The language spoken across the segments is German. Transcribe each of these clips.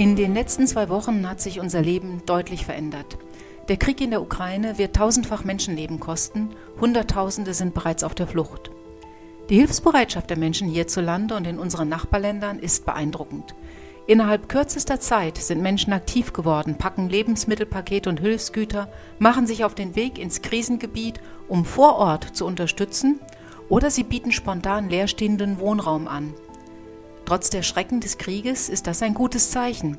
In den letzten zwei Wochen hat sich unser Leben deutlich verändert. Der Krieg in der Ukraine wird tausendfach Menschenleben kosten, Hunderttausende sind bereits auf der Flucht. Die Hilfsbereitschaft der Menschen hierzulande und in unseren Nachbarländern ist beeindruckend. Innerhalb kürzester Zeit sind Menschen aktiv geworden, packen Lebensmittelpakete und Hilfsgüter, machen sich auf den Weg ins Krisengebiet, um vor Ort zu unterstützen, oder sie bieten spontan leerstehenden Wohnraum an. Trotz der Schrecken des Krieges ist das ein gutes Zeichen.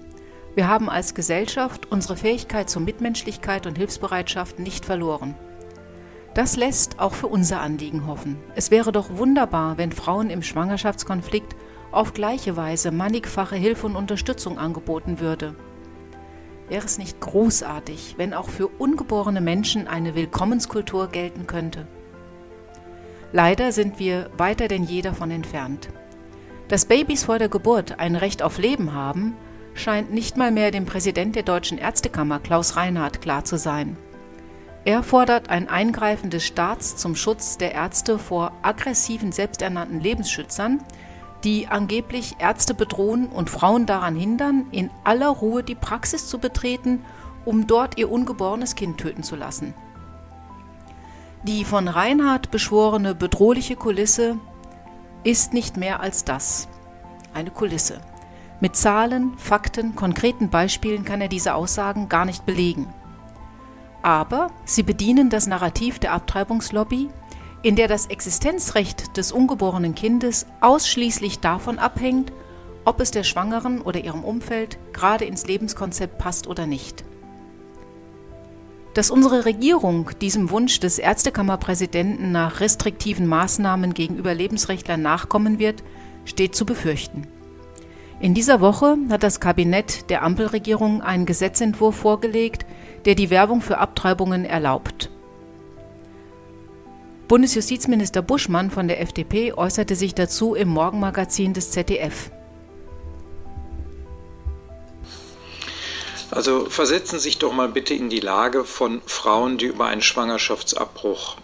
Wir haben als Gesellschaft unsere Fähigkeit zur Mitmenschlichkeit und Hilfsbereitschaft nicht verloren. Das lässt auch für unser Anliegen hoffen. Es wäre doch wunderbar, wenn Frauen im Schwangerschaftskonflikt auf gleiche Weise mannigfache Hilfe und Unterstützung angeboten würde. Wäre es nicht großartig, wenn auch für ungeborene Menschen eine Willkommenskultur gelten könnte? Leider sind wir weiter denn je davon entfernt. Dass Babys vor der Geburt ein Recht auf Leben haben, scheint nicht mal mehr dem Präsident der Deutschen Ärztekammer Klaus Reinhardt klar zu sein. Er fordert ein Eingreifen des Staats zum Schutz der Ärzte vor aggressiven selbsternannten Lebensschützern, die angeblich Ärzte bedrohen und Frauen daran hindern, in aller Ruhe die Praxis zu betreten, um dort ihr ungeborenes Kind töten zu lassen. Die von Reinhard beschworene bedrohliche Kulisse ist nicht mehr als das. Eine Kulisse. Mit Zahlen, Fakten, konkreten Beispielen kann er diese Aussagen gar nicht belegen. Aber sie bedienen das Narrativ der Abtreibungslobby, in der das Existenzrecht des ungeborenen Kindes ausschließlich davon abhängt, ob es der Schwangeren oder ihrem Umfeld gerade ins Lebenskonzept passt oder nicht. Dass unsere Regierung diesem Wunsch des Ärztekammerpräsidenten nach restriktiven Maßnahmen gegenüber Lebensrechtlern nachkommen wird, steht zu befürchten. In dieser Woche hat das Kabinett der Ampelregierung einen Gesetzentwurf vorgelegt, der die Werbung für Abtreibungen erlaubt. Bundesjustizminister Buschmann von der FDP äußerte sich dazu im Morgenmagazin des ZDF. Also versetzen Sie sich doch mal bitte in die Lage von Frauen, die über einen Schwangerschaftsabbruch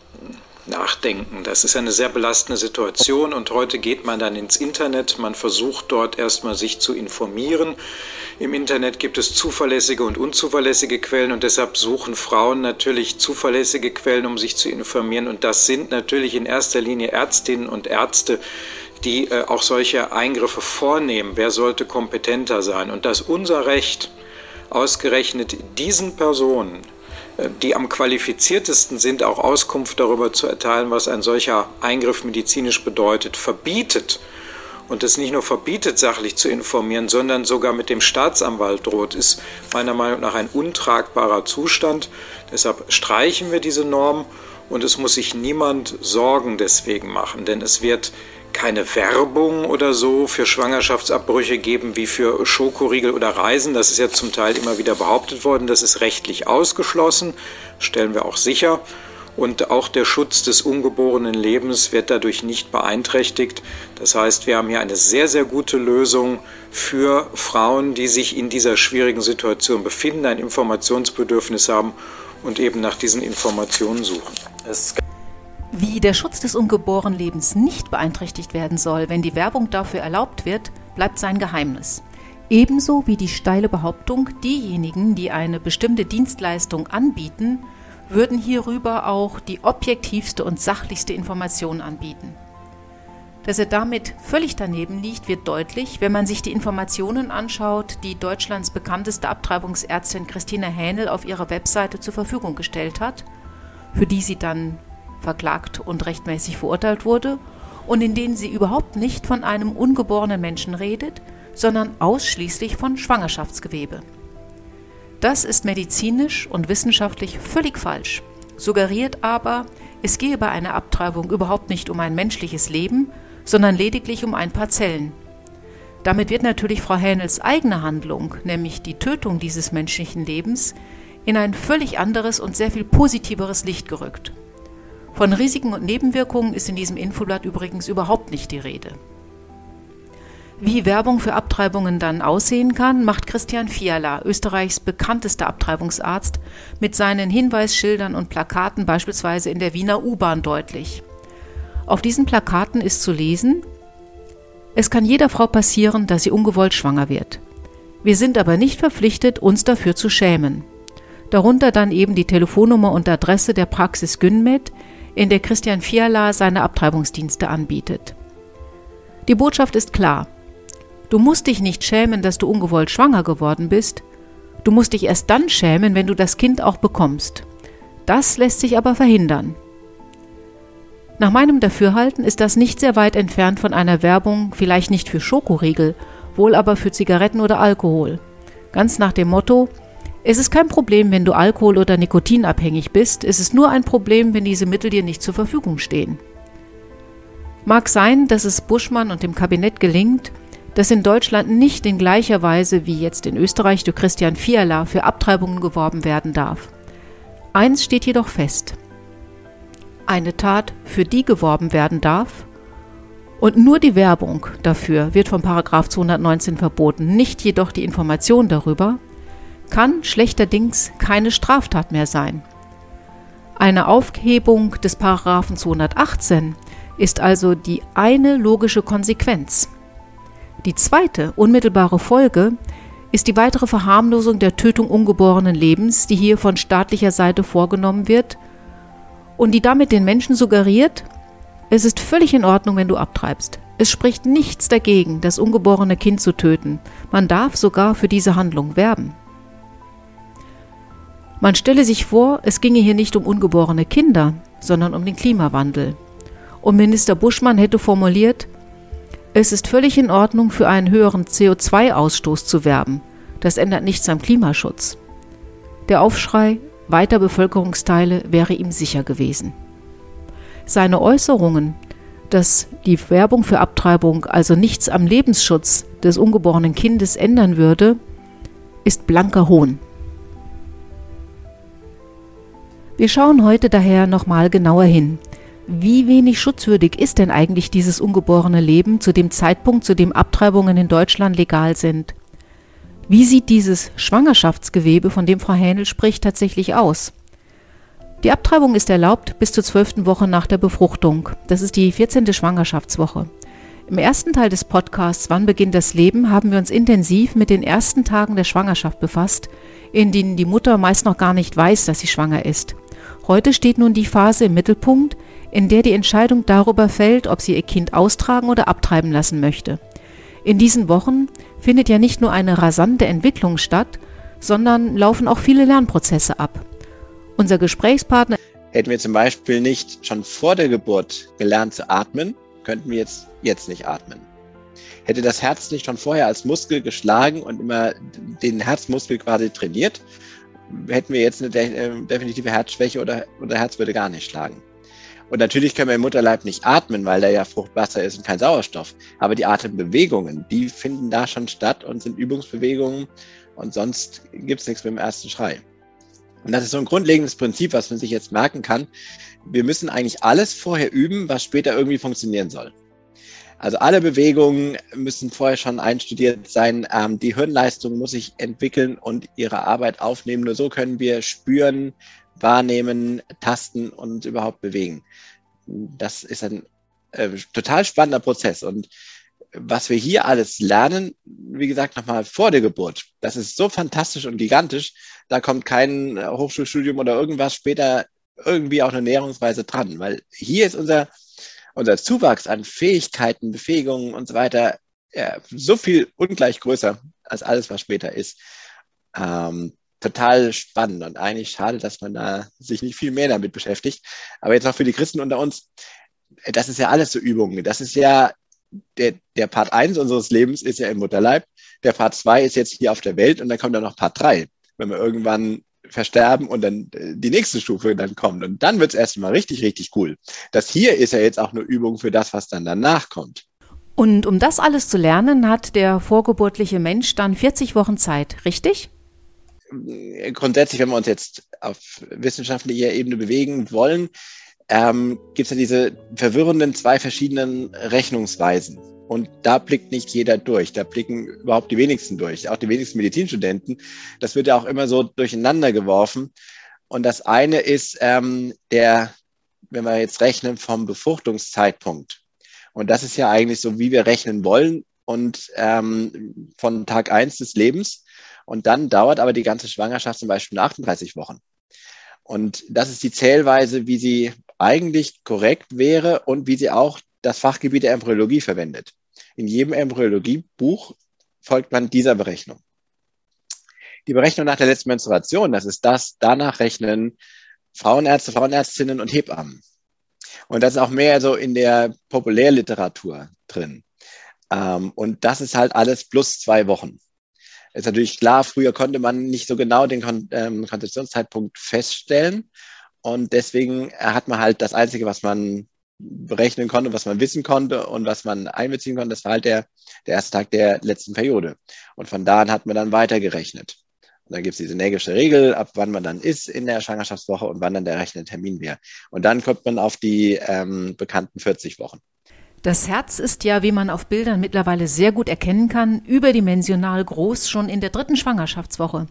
nachdenken. Das ist eine sehr belastende Situation und heute geht man dann ins Internet, man versucht dort erstmal sich zu informieren. Im Internet gibt es zuverlässige und unzuverlässige Quellen und deshalb suchen Frauen natürlich zuverlässige Quellen, um sich zu informieren und das sind natürlich in erster Linie Ärztinnen und Ärzte, die äh, auch solche Eingriffe vornehmen. Wer sollte kompetenter sein? Und dass unser Recht ausgerechnet diesen Personen die am qualifiziertesten sind, auch Auskunft darüber zu erteilen, was ein solcher Eingriff medizinisch bedeutet, verbietet und es nicht nur verbietet, sachlich zu informieren, sondern sogar mit dem Staatsanwalt droht, ist meiner Meinung nach ein untragbarer Zustand. Deshalb streichen wir diese Norm und es muss sich niemand Sorgen deswegen machen, denn es wird keine Werbung oder so für Schwangerschaftsabbrüche geben wie für Schokoriegel oder Reisen. Das ist ja zum Teil immer wieder behauptet worden. Das ist rechtlich ausgeschlossen, stellen wir auch sicher. Und auch der Schutz des ungeborenen Lebens wird dadurch nicht beeinträchtigt. Das heißt, wir haben hier eine sehr, sehr gute Lösung für Frauen, die sich in dieser schwierigen Situation befinden, ein Informationsbedürfnis haben und eben nach diesen Informationen suchen. Es wie der Schutz des ungeborenen Lebens nicht beeinträchtigt werden soll, wenn die Werbung dafür erlaubt wird, bleibt sein Geheimnis. Ebenso wie die steile Behauptung, diejenigen, die eine bestimmte Dienstleistung anbieten, würden hierüber auch die objektivste und sachlichste Information anbieten. Dass er damit völlig daneben liegt, wird deutlich, wenn man sich die Informationen anschaut, die Deutschlands bekannteste Abtreibungsärztin Christine Hähnel auf ihrer Webseite zur Verfügung gestellt hat, für die sie dann verklagt und rechtmäßig verurteilt wurde und in denen sie überhaupt nicht von einem ungeborenen Menschen redet, sondern ausschließlich von Schwangerschaftsgewebe. Das ist medizinisch und wissenschaftlich völlig falsch, suggeriert aber, es gehe bei einer Abtreibung überhaupt nicht um ein menschliches Leben, sondern lediglich um ein paar Zellen. Damit wird natürlich Frau Hähnels eigene Handlung, nämlich die Tötung dieses menschlichen Lebens, in ein völlig anderes und sehr viel positiveres Licht gerückt. Von Risiken und Nebenwirkungen ist in diesem Infoblatt übrigens überhaupt nicht die Rede. Wie Werbung für Abtreibungen dann aussehen kann, macht Christian Fiala, Österreichs bekanntester Abtreibungsarzt, mit seinen Hinweisschildern und Plakaten beispielsweise in der Wiener U-Bahn deutlich. Auf diesen Plakaten ist zu lesen, es kann jeder Frau passieren, dass sie ungewollt schwanger wird. Wir sind aber nicht verpflichtet, uns dafür zu schämen. Darunter dann eben die Telefonnummer und Adresse der Praxis Günmed, in der Christian Fiala seine Abtreibungsdienste anbietet. Die Botschaft ist klar. Du musst dich nicht schämen, dass du ungewollt schwanger geworden bist. Du musst dich erst dann schämen, wenn du das Kind auch bekommst. Das lässt sich aber verhindern. Nach meinem Dafürhalten ist das nicht sehr weit entfernt von einer Werbung, vielleicht nicht für Schokoriegel, wohl aber für Zigaretten oder Alkohol. Ganz nach dem Motto, es ist kein Problem, wenn du Alkohol- oder Nikotinabhängig bist, es ist nur ein Problem, wenn diese Mittel dir nicht zur Verfügung stehen. Mag sein, dass es Buschmann und dem Kabinett gelingt, dass in Deutschland nicht in gleicher Weise wie jetzt in Österreich durch Christian Fiala für Abtreibungen geworben werden darf. Eins steht jedoch fest. Eine Tat, für die geworben werden darf, und nur die Werbung dafür wird vom Paragraph 219 verboten, nicht jedoch die Information darüber, kann schlechterdings keine Straftat mehr sein. Eine Aufhebung des Paragraphen 218 ist also die eine logische Konsequenz. Die zweite unmittelbare Folge ist die weitere Verharmlosung der Tötung ungeborenen Lebens, die hier von staatlicher Seite vorgenommen wird und die damit den Menschen suggeriert, es ist völlig in Ordnung, wenn du abtreibst. Es spricht nichts dagegen, das ungeborene Kind zu töten. Man darf sogar für diese Handlung werben. Man stelle sich vor, es ginge hier nicht um ungeborene Kinder, sondern um den Klimawandel. Und Minister Buschmann hätte formuliert, es ist völlig in Ordnung, für einen höheren CO2-Ausstoß zu werben. Das ändert nichts am Klimaschutz. Der Aufschrei weiter Bevölkerungsteile wäre ihm sicher gewesen. Seine Äußerungen, dass die Werbung für Abtreibung also nichts am Lebensschutz des ungeborenen Kindes ändern würde, ist blanker Hohn. Wir schauen heute daher nochmal genauer hin. Wie wenig schutzwürdig ist denn eigentlich dieses ungeborene Leben zu dem Zeitpunkt, zu dem Abtreibungen in Deutschland legal sind? Wie sieht dieses Schwangerschaftsgewebe, von dem Frau Hähnel spricht, tatsächlich aus? Die Abtreibung ist erlaubt bis zur zwölften Woche nach der Befruchtung. Das ist die 14. Schwangerschaftswoche. Im ersten Teil des Podcasts Wann beginnt das Leben haben wir uns intensiv mit den ersten Tagen der Schwangerschaft befasst, in denen die Mutter meist noch gar nicht weiß, dass sie schwanger ist. Heute steht nun die Phase im Mittelpunkt, in der die Entscheidung darüber fällt, ob sie ihr Kind austragen oder abtreiben lassen möchte. In diesen Wochen findet ja nicht nur eine rasante Entwicklung statt, sondern laufen auch viele Lernprozesse ab. Unser Gesprächspartner Hätten wir zum Beispiel nicht schon vor der Geburt gelernt zu atmen, könnten wir jetzt, jetzt nicht atmen. Hätte das Herz nicht schon vorher als Muskel geschlagen und immer den Herzmuskel quasi trainiert, hätten wir jetzt eine de äh, definitive Herzschwäche oder unser Herz würde gar nicht schlagen. Und natürlich können wir im Mutterleib nicht atmen, weil da ja Fruchtwasser ist und kein Sauerstoff. Aber die Atembewegungen, die finden da schon statt und sind Übungsbewegungen und sonst gibt es nichts mit dem ersten Schrei. Und das ist so ein grundlegendes Prinzip, was man sich jetzt merken kann. Wir müssen eigentlich alles vorher üben, was später irgendwie funktionieren soll. Also alle Bewegungen müssen vorher schon einstudiert sein. Ähm, die Hirnleistung muss sich entwickeln und ihre Arbeit aufnehmen. Nur so können wir spüren, wahrnehmen, tasten und überhaupt bewegen. Das ist ein äh, total spannender Prozess. Und was wir hier alles lernen, wie gesagt, nochmal vor der Geburt, das ist so fantastisch und gigantisch. Da kommt kein Hochschulstudium oder irgendwas später irgendwie auch eine Näherungsweise dran, weil hier ist unser unser Zuwachs an Fähigkeiten, Befähigungen und so weiter ja, so viel ungleich größer als alles, was später ist. Ähm, total spannend und eigentlich schade, dass man da sich nicht viel mehr damit beschäftigt. Aber jetzt auch für die Christen unter uns, das ist ja alles so Übungen. Das ist ja der, der Part 1 unseres Lebens ist ja im Mutterleib. Der Part 2 ist jetzt hier auf der Welt und dann kommt dann noch Part 3. Wenn wir irgendwann versterben und dann äh, die nächste Stufe dann kommt. Und dann wird es erstmal richtig, richtig cool. Das hier ist ja jetzt auch eine Übung für das, was dann danach kommt. Und um das alles zu lernen, hat der vorgeburtliche Mensch dann 40 Wochen Zeit, richtig? Äh, grundsätzlich, wenn wir uns jetzt auf wissenschaftlicher Ebene bewegen wollen, ähm, gibt es ja diese verwirrenden zwei verschiedenen Rechnungsweisen. Und da blickt nicht jeder durch. Da blicken überhaupt die wenigsten durch, auch die wenigsten Medizinstudenten. Das wird ja auch immer so durcheinander geworfen. Und das eine ist ähm, der, wenn wir jetzt rechnen vom Befruchtungszeitpunkt. Und das ist ja eigentlich so, wie wir rechnen wollen. und ähm, von Tag 1 des Lebens. Und dann dauert aber die ganze Schwangerschaft zum Beispiel 38 Wochen. Und das ist die Zählweise, wie sie eigentlich korrekt wäre und wie sie auch das Fachgebiet der Embryologie verwendet. In jedem Embryologiebuch folgt man dieser Berechnung. Die Berechnung nach der letzten Menstruation, das ist das, danach rechnen Frauenärzte, Frauenärztinnen und Hebammen. Und das ist auch mehr so in der Populärliteratur drin. Ähm, und das ist halt alles plus zwei Wochen. Ist natürlich klar, früher konnte man nicht so genau den Kon ähm, Konzeptionszeitpunkt feststellen. Und deswegen hat man halt das Einzige, was man berechnen konnte, was man wissen konnte und was man einbeziehen konnte, das war halt der, der erste Tag der letzten Periode. Und von da an hat man dann weitergerechnet. Und dann gibt es diese nägische Regel, ab wann man dann ist in der Schwangerschaftswoche und wann dann der rechnende Termin wäre. Und dann kommt man auf die ähm, bekannten 40 Wochen. Das Herz ist ja, wie man auf Bildern mittlerweile sehr gut erkennen kann, überdimensional groß schon in der dritten Schwangerschaftswoche.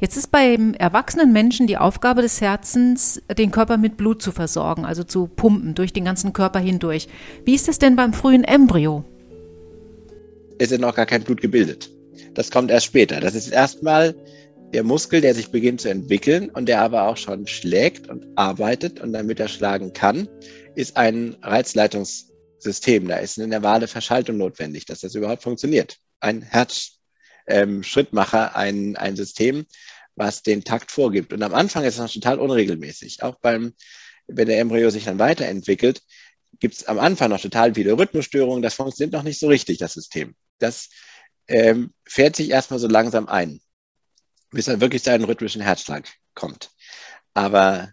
Jetzt ist beim erwachsenen Menschen die Aufgabe des Herzens, den Körper mit Blut zu versorgen, also zu pumpen durch den ganzen Körper hindurch. Wie ist es denn beim frühen Embryo? Es ist noch gar kein Blut gebildet. Das kommt erst später. Das ist erstmal der Muskel, der sich beginnt zu entwickeln und der aber auch schon schlägt und arbeitet und damit er schlagen kann, ist ein Reizleitungssystem. Da ist eine nervale Verschaltung notwendig, dass das überhaupt funktioniert. Ein Herzschrittmacher, ähm, ein, ein System, was den Takt vorgibt. Und am Anfang ist es noch total unregelmäßig. Auch beim, wenn der Embryo sich dann weiterentwickelt, gibt es am Anfang noch total viele Rhythmusstörungen. Das funktioniert noch nicht so richtig, das System. Das ähm, fährt sich erstmal so langsam ein bis er wirklich seinen rhythmischen Herzschlag kommt. Aber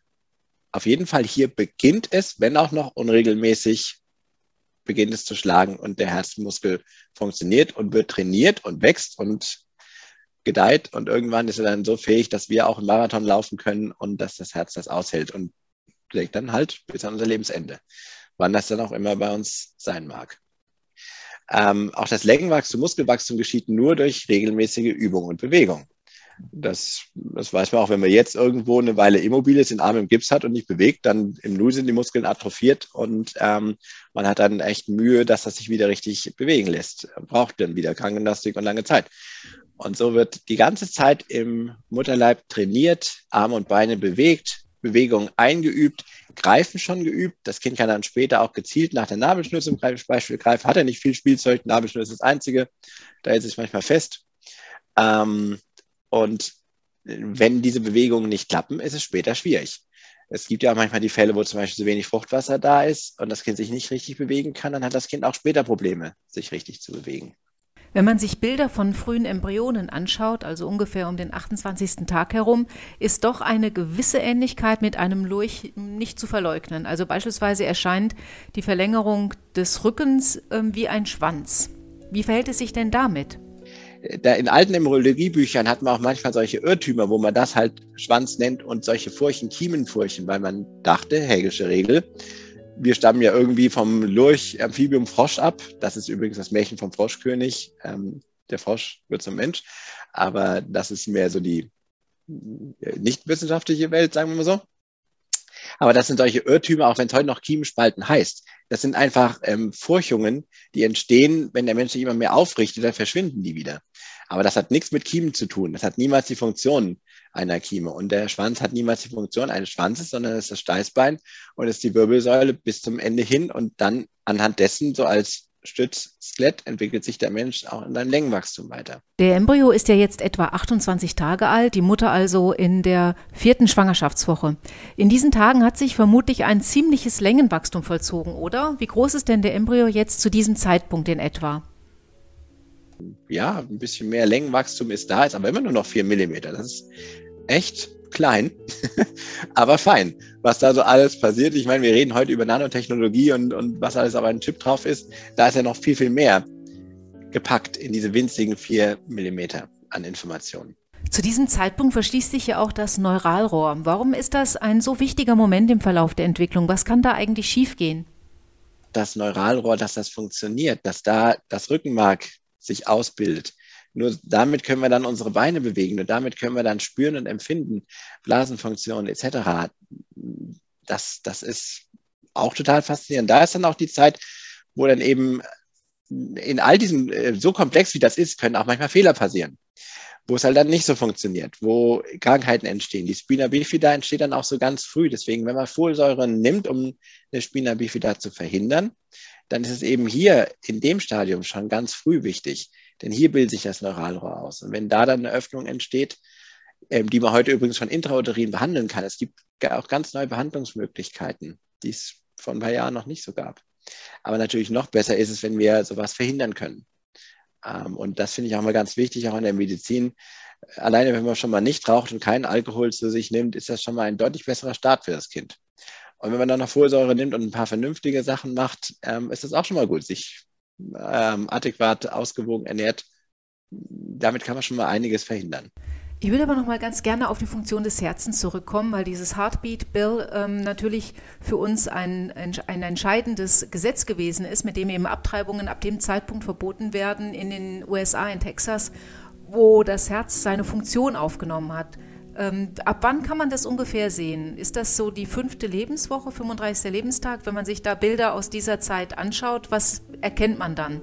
auf jeden Fall hier beginnt es, wenn auch noch unregelmäßig, beginnt es zu schlagen und der Herzmuskel funktioniert und wird trainiert und wächst und gedeiht und irgendwann ist er dann so fähig, dass wir auch einen Marathon laufen können und dass das Herz das aushält und schlägt dann halt bis an unser Lebensende, wann das dann auch immer bei uns sein mag. Ähm, auch das Längenwachstum, Muskelwachstum geschieht nur durch regelmäßige Übung und Bewegung. Das, das weiß man auch, wenn man jetzt irgendwo eine Weile immobil ist, den Arm im Gips hat und nicht bewegt, dann im Null sind die Muskeln atrophiert und ähm, man hat dann echt Mühe, dass das sich wieder richtig bewegen lässt. Braucht dann wieder Krankengymnastik und lange Zeit. Und so wird die ganze Zeit im Mutterleib trainiert, Arme und Beine bewegt, Bewegungen eingeübt, Greifen schon geübt. Das Kind kann dann später auch gezielt nach der Nabelschnur zum Beispiel greifen. Hat er nicht viel Spielzeug, Nabelschnur ist das Einzige. Da hält sich manchmal fest. Ähm, und wenn diese Bewegungen nicht klappen, ist es später schwierig. Es gibt ja auch manchmal die Fälle, wo zum Beispiel zu wenig Fruchtwasser da ist und das Kind sich nicht richtig bewegen kann, dann hat das Kind auch später Probleme, sich richtig zu bewegen. Wenn man sich Bilder von frühen Embryonen anschaut, also ungefähr um den 28. Tag herum, ist doch eine gewisse Ähnlichkeit mit einem Lurch nicht zu verleugnen. Also beispielsweise erscheint die Verlängerung des Rückens äh, wie ein Schwanz. Wie verhält es sich denn damit? Da in alten Embryologiebüchern hat man auch manchmal solche Irrtümer, wo man das halt Schwanz nennt und solche Furchen Kiemenfurchen, weil man dachte, Hägische Regel, wir stammen ja irgendwie vom Lurch Amphibium Frosch ab. Das ist übrigens das Märchen vom Froschkönig. Ähm, der Frosch wird zum Mensch. Aber das ist mehr so die äh, nicht wissenschaftliche Welt, sagen wir mal so. Aber das sind solche Irrtümer, auch wenn es heute noch Kiemenspalten heißt. Das sind einfach ähm, Furchungen, die entstehen, wenn der Mensch sich immer mehr aufrichtet, dann verschwinden die wieder. Aber das hat nichts mit Kiemen zu tun. Das hat niemals die Funktion einer Kieme. Und der Schwanz hat niemals die Funktion eines Schwanzes, sondern es ist das Steißbein und ist die Wirbelsäule bis zum Ende hin und dann anhand dessen so als Stützskelett entwickelt sich der Mensch auch in seinem Längenwachstum weiter. Der Embryo ist ja jetzt etwa 28 Tage alt, die Mutter also in der vierten Schwangerschaftswoche. In diesen Tagen hat sich vermutlich ein ziemliches Längenwachstum vollzogen, oder? Wie groß ist denn der Embryo jetzt zu diesem Zeitpunkt in etwa? Ja, ein bisschen mehr Längenwachstum ist da, ist aber immer nur noch 4 mm. Das ist echt klein, aber fein. Was da so alles passiert, ich meine, wir reden heute über Nanotechnologie und, und was alles auf einem Chip drauf ist, da ist ja noch viel, viel mehr gepackt in diese winzigen vier Millimeter an Informationen. Zu diesem Zeitpunkt verschließt sich ja auch das Neuralrohr. Warum ist das ein so wichtiger Moment im Verlauf der Entwicklung? Was kann da eigentlich schiefgehen? Das Neuralrohr, dass das funktioniert, dass da das Rückenmark sich ausbildet, nur damit können wir dann unsere Beine bewegen und damit können wir dann spüren und empfinden, Blasenfunktionen etc. Das, das ist auch total faszinierend. Da ist dann auch die Zeit, wo dann eben in all diesem, äh, so komplex wie das ist, können auch manchmal Fehler passieren, wo es halt dann nicht so funktioniert, wo Krankheiten entstehen. Die Spina bifida entsteht dann auch so ganz früh. Deswegen, wenn man Folsäure nimmt, um eine Spina bifida zu verhindern, dann ist es eben hier in dem Stadium schon ganz früh wichtig, denn hier bildet sich das Neuralrohr aus. Und wenn da dann eine Öffnung entsteht, ähm, die man heute übrigens schon intrauterin behandeln kann, es gibt auch ganz neue Behandlungsmöglichkeiten, die es vor ein paar Jahren noch nicht so gab. Aber natürlich noch besser ist es, wenn wir sowas verhindern können. Ähm, und das finde ich auch mal ganz wichtig, auch in der Medizin. Alleine, wenn man schon mal nicht raucht und keinen Alkohol zu sich nimmt, ist das schon mal ein deutlich besserer Start für das Kind. Und wenn man dann noch Folsäure nimmt und ein paar vernünftige Sachen macht, ähm, ist das auch schon mal gut, sich ähm, adäquat ausgewogen ernährt. Damit kann man schon mal einiges verhindern. Ich würde aber noch mal ganz gerne auf die Funktion des Herzens zurückkommen, weil dieses Heartbeat Bill ähm, natürlich für uns ein, ein entscheidendes Gesetz gewesen ist, mit dem eben Abtreibungen ab dem Zeitpunkt verboten werden in den USA, in Texas, wo das Herz seine Funktion aufgenommen hat. Ähm, ab wann kann man das ungefähr sehen? Ist das so die fünfte Lebenswoche, 35. Lebenstag? Wenn man sich da Bilder aus dieser Zeit anschaut, was erkennt man dann?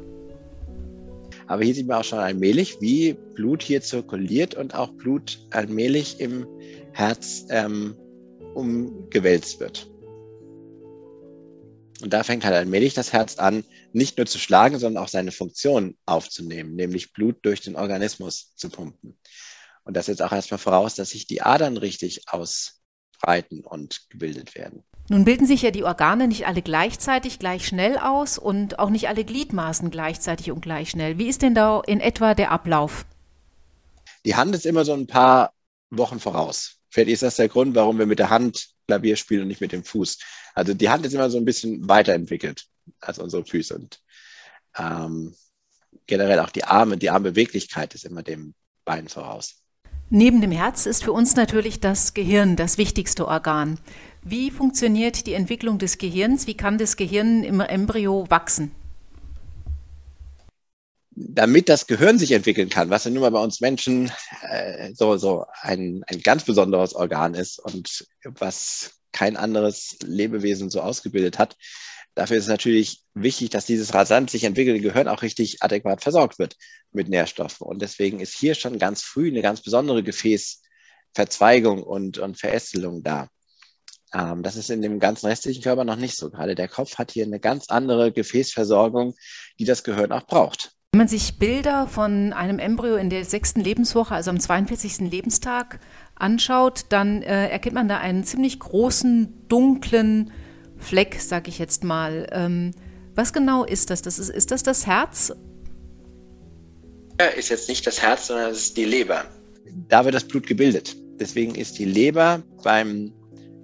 Aber hier sieht man auch schon allmählich, wie Blut hier zirkuliert und auch Blut allmählich im Herz ähm, umgewälzt wird. Und da fängt halt allmählich das Herz an, nicht nur zu schlagen, sondern auch seine Funktion aufzunehmen, nämlich Blut durch den Organismus zu pumpen. Und das setzt auch erstmal voraus, dass sich die Adern richtig ausbreiten und gebildet werden. Nun bilden sich ja die Organe nicht alle gleichzeitig gleich schnell aus und auch nicht alle Gliedmaßen gleichzeitig und gleich schnell. Wie ist denn da in etwa der Ablauf? Die Hand ist immer so ein paar Wochen voraus. Vielleicht ist das der Grund, warum wir mit der Hand Klavier spielen und nicht mit dem Fuß. Also die Hand ist immer so ein bisschen weiterentwickelt als unsere Füße und ähm, generell auch die Arme, die Armbeweglichkeit ist immer dem Bein voraus. Neben dem Herz ist für uns natürlich das Gehirn das wichtigste Organ. Wie funktioniert die Entwicklung des Gehirns? Wie kann das Gehirn im Embryo wachsen? Damit das Gehirn sich entwickeln kann, was ja nun mal bei uns Menschen äh, so, so ein, ein ganz besonderes Organ ist und was kein anderes Lebewesen so ausgebildet hat, dafür ist es natürlich wichtig, dass dieses rasant sich entwickelte Gehirn auch richtig adäquat versorgt wird mit Nährstoffen. Und deswegen ist hier schon ganz früh eine ganz besondere Gefäßverzweigung und, und Verästelung da. Ähm, das ist in dem ganzen restlichen Körper noch nicht so. Gerade der Kopf hat hier eine ganz andere Gefäßversorgung, die das Gehirn auch braucht. Wenn man sich Bilder von einem Embryo in der sechsten Lebenswoche, also am 42. Lebenstag, anschaut, dann äh, erkennt man da einen ziemlich großen, dunklen Fleck, sage ich jetzt mal. Ähm, was genau ist das? das ist, ist das das Herz? Ja, ist jetzt nicht das Herz, sondern es ist die Leber. Da wird das Blut gebildet. Deswegen ist die Leber beim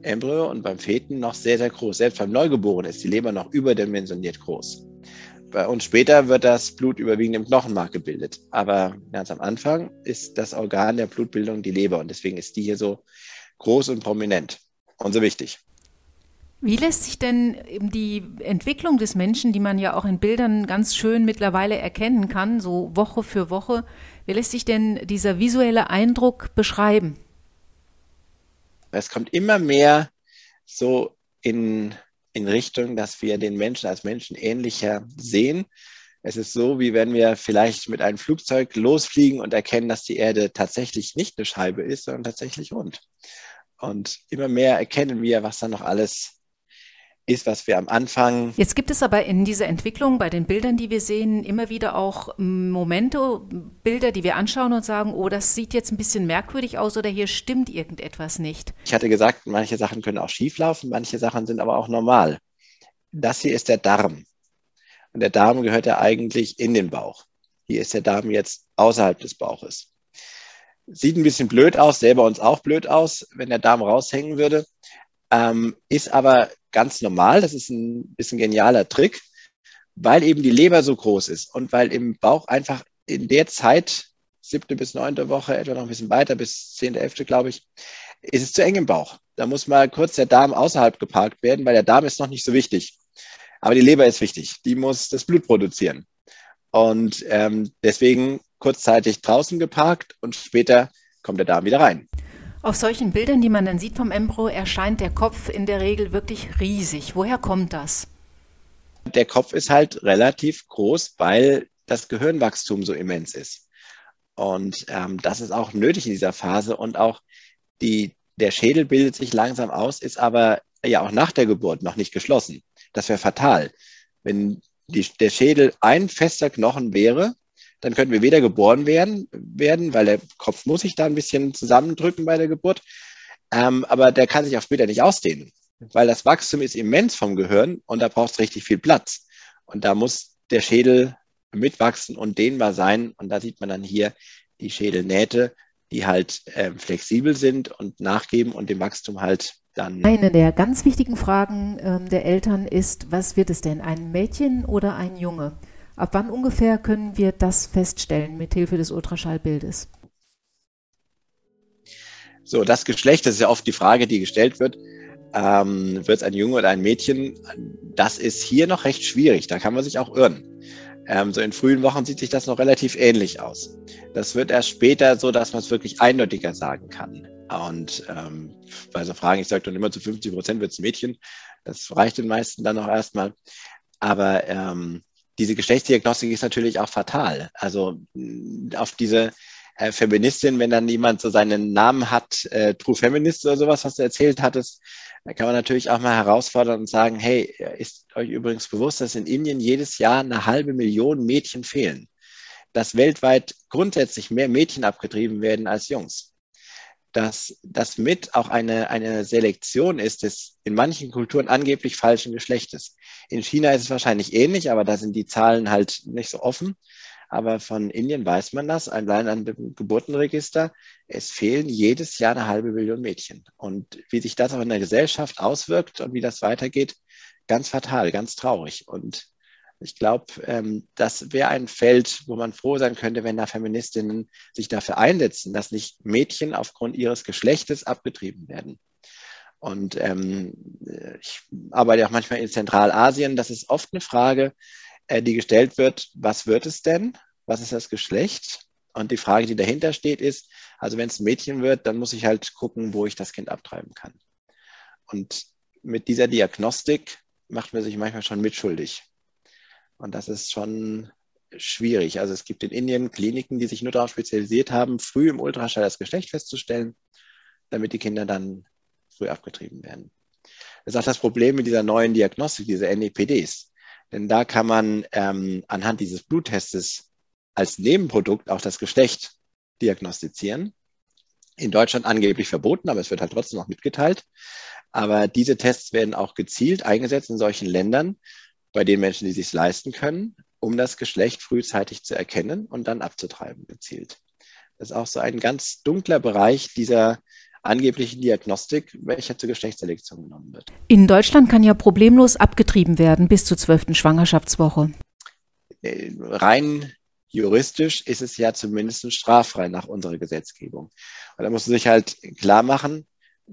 Embryo und beim Feten noch sehr, sehr groß. Selbst beim Neugeborenen ist die Leber noch überdimensioniert groß. Bei uns später wird das Blut überwiegend im Knochenmark gebildet. Aber ganz am Anfang ist das Organ der Blutbildung die Leber und deswegen ist die hier so groß und prominent und so wichtig. Wie lässt sich denn die Entwicklung des Menschen, die man ja auch in Bildern ganz schön mittlerweile erkennen kann, so Woche für Woche, wie lässt sich denn dieser visuelle Eindruck beschreiben? Es kommt immer mehr so in, in Richtung, dass wir den Menschen als Menschen ähnlicher sehen. Es ist so, wie wenn wir vielleicht mit einem Flugzeug losfliegen und erkennen, dass die Erde tatsächlich nicht eine Scheibe ist, sondern tatsächlich rund. Und immer mehr erkennen wir, was da noch alles ist, was wir am Anfang. Jetzt gibt es aber in dieser Entwicklung bei den Bildern, die wir sehen, immer wieder auch Momente, Bilder, die wir anschauen und sagen, oh, das sieht jetzt ein bisschen merkwürdig aus oder hier stimmt irgendetwas nicht. Ich hatte gesagt, manche Sachen können auch schieflaufen, manche Sachen sind aber auch normal. Das hier ist der Darm. Und der Darm gehört ja eigentlich in den Bauch. Hier ist der Darm jetzt außerhalb des Bauches. Sieht ein bisschen blöd aus, selber uns auch blöd aus, wenn der Darm raushängen würde. Ähm, ist aber ganz normal. Das ist ein bisschen genialer Trick, weil eben die Leber so groß ist und weil im Bauch einfach in der Zeit, siebte bis neunte Woche, etwa noch ein bisschen weiter, bis zehnte, elfte, glaube ich, ist es zu eng im Bauch. Da muss mal kurz der Darm außerhalb geparkt werden, weil der Darm ist noch nicht so wichtig. Aber die Leber ist wichtig. Die muss das Blut produzieren. Und ähm, deswegen kurzzeitig draußen geparkt und später kommt der Darm wieder rein. Auf solchen Bildern, die man dann sieht vom Embryo, erscheint der Kopf in der Regel wirklich riesig. Woher kommt das? Der Kopf ist halt relativ groß, weil das Gehirnwachstum so immens ist. Und ähm, das ist auch nötig in dieser Phase. Und auch die, der Schädel bildet sich langsam aus, ist aber ja auch nach der Geburt noch nicht geschlossen. Das wäre fatal. Wenn die, der Schädel ein fester Knochen wäre, dann könnten wir weder geboren werden, werden, weil der Kopf muss sich da ein bisschen zusammendrücken bei der Geburt, ähm, aber der kann sich auch später nicht ausdehnen, weil das Wachstum ist immens vom Gehirn und da braucht es richtig viel Platz. Und da muss der Schädel mitwachsen und dehnbar sein. Und da sieht man dann hier die Schädelnähte, die halt äh, flexibel sind und nachgeben und dem Wachstum halt dann. Eine der ganz wichtigen Fragen ähm, der Eltern ist, was wird es denn, ein Mädchen oder ein Junge? Ab wann ungefähr können wir das feststellen mit Hilfe des Ultraschallbildes? So, das Geschlecht, das ist ja oft die Frage, die gestellt wird. Ähm, wird es ein Junge oder ein Mädchen? Das ist hier noch recht schwierig. Da kann man sich auch irren. Ähm, so in frühen Wochen sieht sich das noch relativ ähnlich aus. Das wird erst später so, dass man es wirklich eindeutiger sagen kann. Und ähm, bei so Fragen, ich sage dann immer zu 50 Prozent wird es Mädchen. Das reicht den meisten dann auch erstmal. Aber ähm, diese Geschlechtsdiagnostik ist natürlich auch fatal. Also auf diese äh, Feministin, wenn dann jemand so seinen Namen hat, äh, True Feminist oder sowas, was du erzählt hattest, da kann man natürlich auch mal herausfordern und sagen, hey, ist euch übrigens bewusst, dass in Indien jedes Jahr eine halbe Million Mädchen fehlen? Dass weltweit grundsätzlich mehr Mädchen abgetrieben werden als Jungs. Dass das mit auch eine, eine Selektion ist des in manchen Kulturen angeblich falschen Geschlechtes. In China ist es wahrscheinlich ähnlich, aber da sind die Zahlen halt nicht so offen. Aber von Indien weiß man das, allein an dem Geburtenregister. Es fehlen jedes Jahr eine halbe Million Mädchen. Und wie sich das auch in der Gesellschaft auswirkt und wie das weitergeht, ganz fatal, ganz traurig. Und ich glaube, ähm, das wäre ein Feld, wo man froh sein könnte, wenn da Feministinnen sich dafür einsetzen, dass nicht Mädchen aufgrund ihres Geschlechtes abgetrieben werden. Und ähm, ich arbeite auch manchmal in Zentralasien. Das ist oft eine Frage, äh, die gestellt wird, was wird es denn? Was ist das Geschlecht? Und die Frage, die dahinter steht, ist, also wenn es ein Mädchen wird, dann muss ich halt gucken, wo ich das Kind abtreiben kann. Und mit dieser Diagnostik macht man sich manchmal schon mitschuldig. Und das ist schon schwierig. Also es gibt in Indien Kliniken, die sich nur darauf spezialisiert haben, früh im Ultraschall das Geschlecht festzustellen, damit die Kinder dann früh abgetrieben werden. Das ist auch das Problem mit dieser neuen Diagnostik, diese NEPDs. Denn da kann man ähm, anhand dieses Bluttestes als Nebenprodukt auch das Geschlecht diagnostizieren. In Deutschland angeblich verboten, aber es wird halt trotzdem noch mitgeteilt. Aber diese Tests werden auch gezielt eingesetzt in solchen Ländern, bei den Menschen, die sich leisten können, um das Geschlecht frühzeitig zu erkennen und dann abzutreiben gezielt. Das ist auch so ein ganz dunkler Bereich dieser angeblichen Diagnostik, welcher zur Geschlechtsselektion genommen wird. In Deutschland kann ja problemlos abgetrieben werden bis zur zwölften Schwangerschaftswoche. Äh, rein juristisch ist es ja zumindest straffrei nach unserer Gesetzgebung. Und da musst du sich halt klar machen,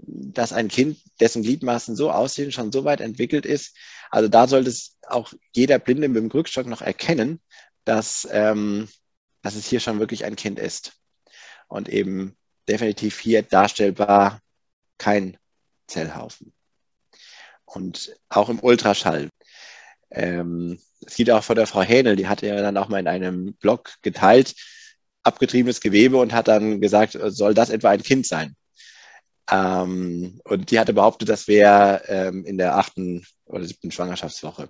dass ein Kind, dessen Gliedmaßen so aussehen, schon so weit entwickelt ist. Also da sollte es auch jeder Blinde mit dem Krückstock noch erkennen, dass, ähm, dass es hier schon wirklich ein Kind ist. Und eben definitiv hier darstellbar kein Zellhaufen. Und auch im Ultraschall. Ähm, es gibt auch von der Frau Hähnel, die hatte ja dann auch mal in einem Blog geteilt, abgetriebenes Gewebe und hat dann gesagt, soll das etwa ein Kind sein? Ähm, und die hatte behauptet, das wäre ähm, in der achten oder siebten Schwangerschaftswoche.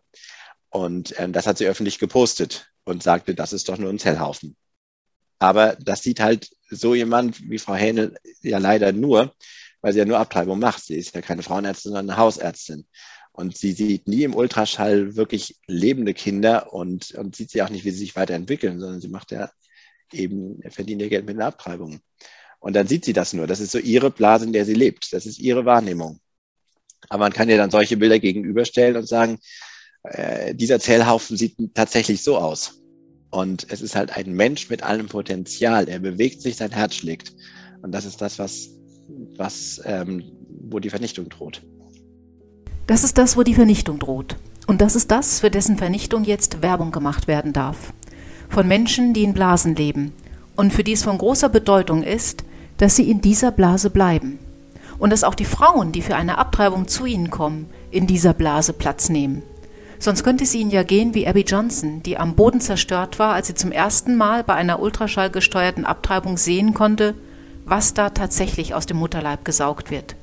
Und ähm, das hat sie öffentlich gepostet und sagte, das ist doch nur ein Zellhaufen. Aber das sieht halt so jemand wie Frau Hähnel ja leider nur, weil sie ja nur Abtreibung macht. Sie ist ja keine Frauenärztin, sondern eine Hausärztin. Und sie sieht nie im Ultraschall wirklich lebende Kinder und, und sieht sie auch nicht, wie sie sich weiterentwickeln, sondern sie macht ja eben, verdient ihr Geld mit einer Abtreibung. Und dann sieht sie das nur. Das ist so ihre Blase, in der sie lebt. Das ist ihre Wahrnehmung. Aber man kann ihr dann solche Bilder gegenüberstellen und sagen, äh, dieser Zellhaufen sieht tatsächlich so aus. Und es ist halt ein Mensch mit allem Potenzial. Er bewegt sich, sein Herz schlägt. Und das ist das, was, was ähm, wo die Vernichtung droht. Das ist das, wo die Vernichtung droht. Und das ist das, für dessen Vernichtung jetzt Werbung gemacht werden darf. Von Menschen, die in Blasen leben. Und für die es von großer Bedeutung ist, dass sie in dieser Blase bleiben. Und dass auch die Frauen, die für eine Abtreibung zu ihnen kommen, in dieser Blase Platz nehmen. Sonst könnte es Ihnen ja gehen wie Abby Johnson, die am Boden zerstört war, als sie zum ersten Mal bei einer ultraschallgesteuerten Abtreibung sehen konnte, was da tatsächlich aus dem Mutterleib gesaugt wird.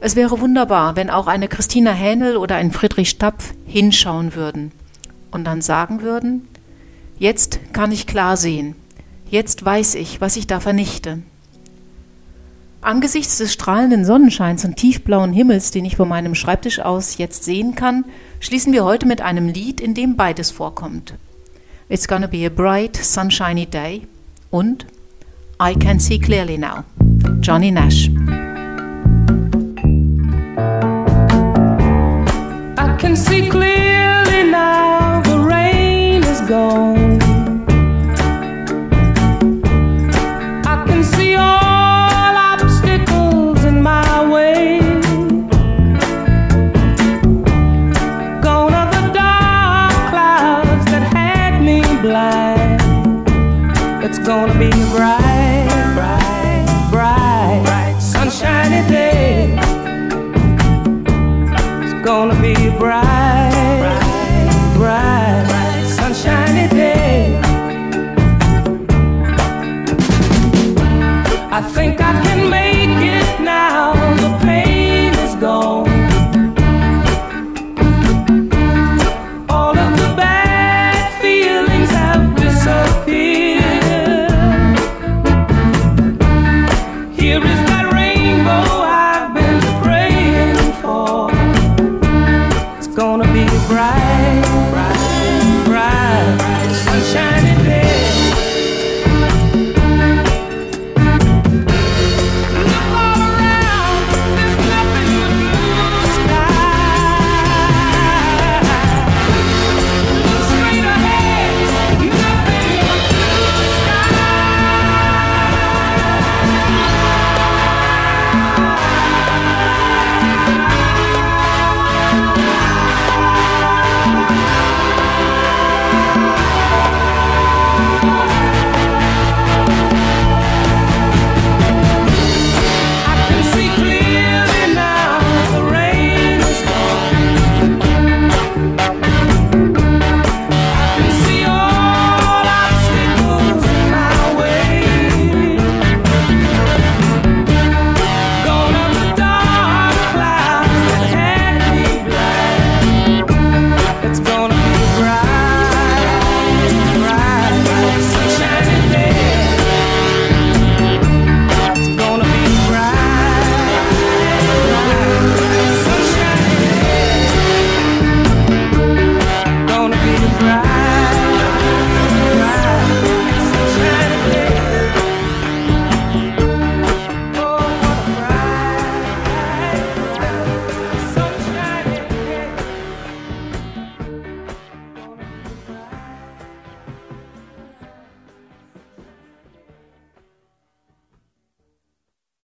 Es wäre wunderbar, wenn auch eine Christina Hähnel oder ein Friedrich Stapf hinschauen würden und dann sagen würden, jetzt kann ich klar sehen, jetzt weiß ich, was ich da vernichte. Angesichts des strahlenden Sonnenscheins und tiefblauen Himmels, den ich von meinem Schreibtisch aus jetzt sehen kann, schließen wir heute mit einem Lied, in dem beides vorkommt. It's gonna be a bright, sunshiny day und I can see clearly now. Johnny Nash. I can see clearly